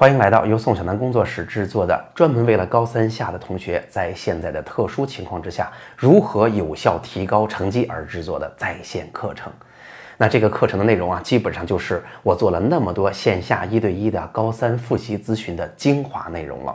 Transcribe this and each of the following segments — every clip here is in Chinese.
欢迎来到由宋小南工作室制作的专门为了高三下的同学在现在的特殊情况之下如何有效提高成绩而制作的在线课程。那这个课程的内容啊，基本上就是我做了那么多线下一对一的高三复习咨询的精华内容了。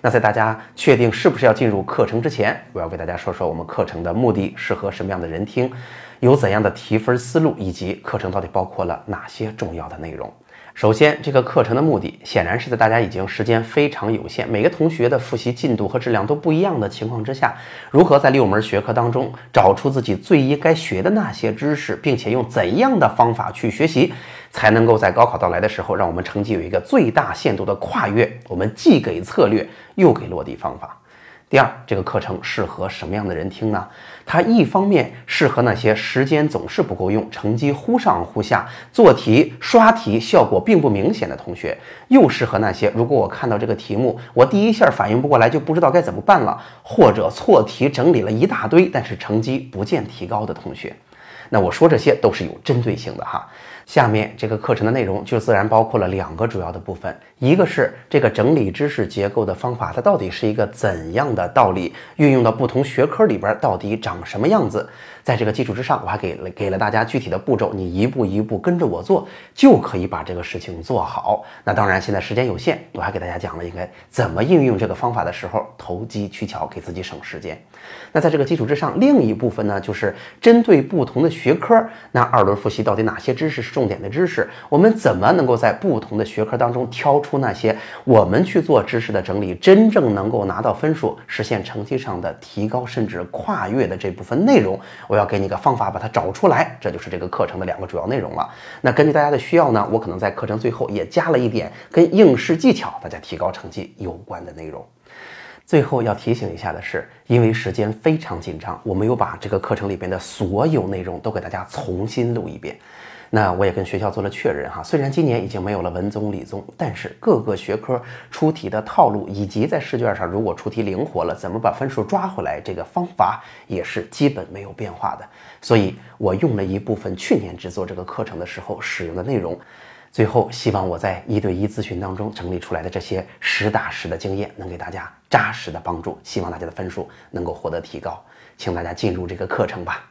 那在大家确定是不是要进入课程之前，我要给大家说说我们课程的目的，适合什么样的人听，有怎样的提分思路，以及课程到底包括了哪些重要的内容。首先，这个课程的目的显然是在大家已经时间非常有限，每个同学的复习进度和质量都不一样的情况之下，如何在六门学科当中找出自己最应该学的那些知识，并且用怎样的方法去学习，才能够在高考到来的时候，让我们成绩有一个最大限度的跨越。我们既给策略，又给落地方法。第二，这个课程适合什么样的人听呢？它一方面适合那些时间总是不够用、成绩忽上忽下、做题刷题效果并不明显的同学，又适合那些如果我看到这个题目，我第一下反应不过来，就不知道该怎么办了，或者错题整理了一大堆，但是成绩不见提高的同学。那我说这些都是有针对性的哈。下面这个课程的内容就自然包括了两个主要的部分，一个是这个整理知识结构的方法，它到底是一个怎样的道理，运用到不同学科里边到底长什么样子。在这个基础之上，我还给了给了大家具体的步骤，你一步一步跟着我做，就可以把这个事情做好。那当然，现在时间有限，我还给大家讲了应该怎么应用这个方法的时候，投机取巧，给自己省时间。那在这个基础之上，另一部分呢，就是针对不同的学科，那二轮复习到底哪些知识是重点的知识？我们怎么能够在不同的学科当中挑出那些我们去做知识的整理，真正能够拿到分数，实现成绩上的提高，甚至跨越的这部分内容？我。要给你个方法，把它找出来，这就是这个课程的两个主要内容了。那根据大家的需要呢，我可能在课程最后也加了一点跟应试技巧、大家提高成绩有关的内容。最后要提醒一下的是，因为时间非常紧张，我没有把这个课程里边的所有内容都给大家重新录一遍。那我也跟学校做了确认哈，虽然今年已经没有了文综、理综，但是各个学科出题的套路以及在试卷上如果出题灵活了，怎么把分数抓回来，这个方法也是基本没有变化的。所以我用了一部分去年制作这个课程的时候使用的内容。最后，希望我在一对一咨询当中整理出来的这些实打实的经验，能给大家扎实的帮助。希望大家的分数能够获得提高，请大家进入这个课程吧。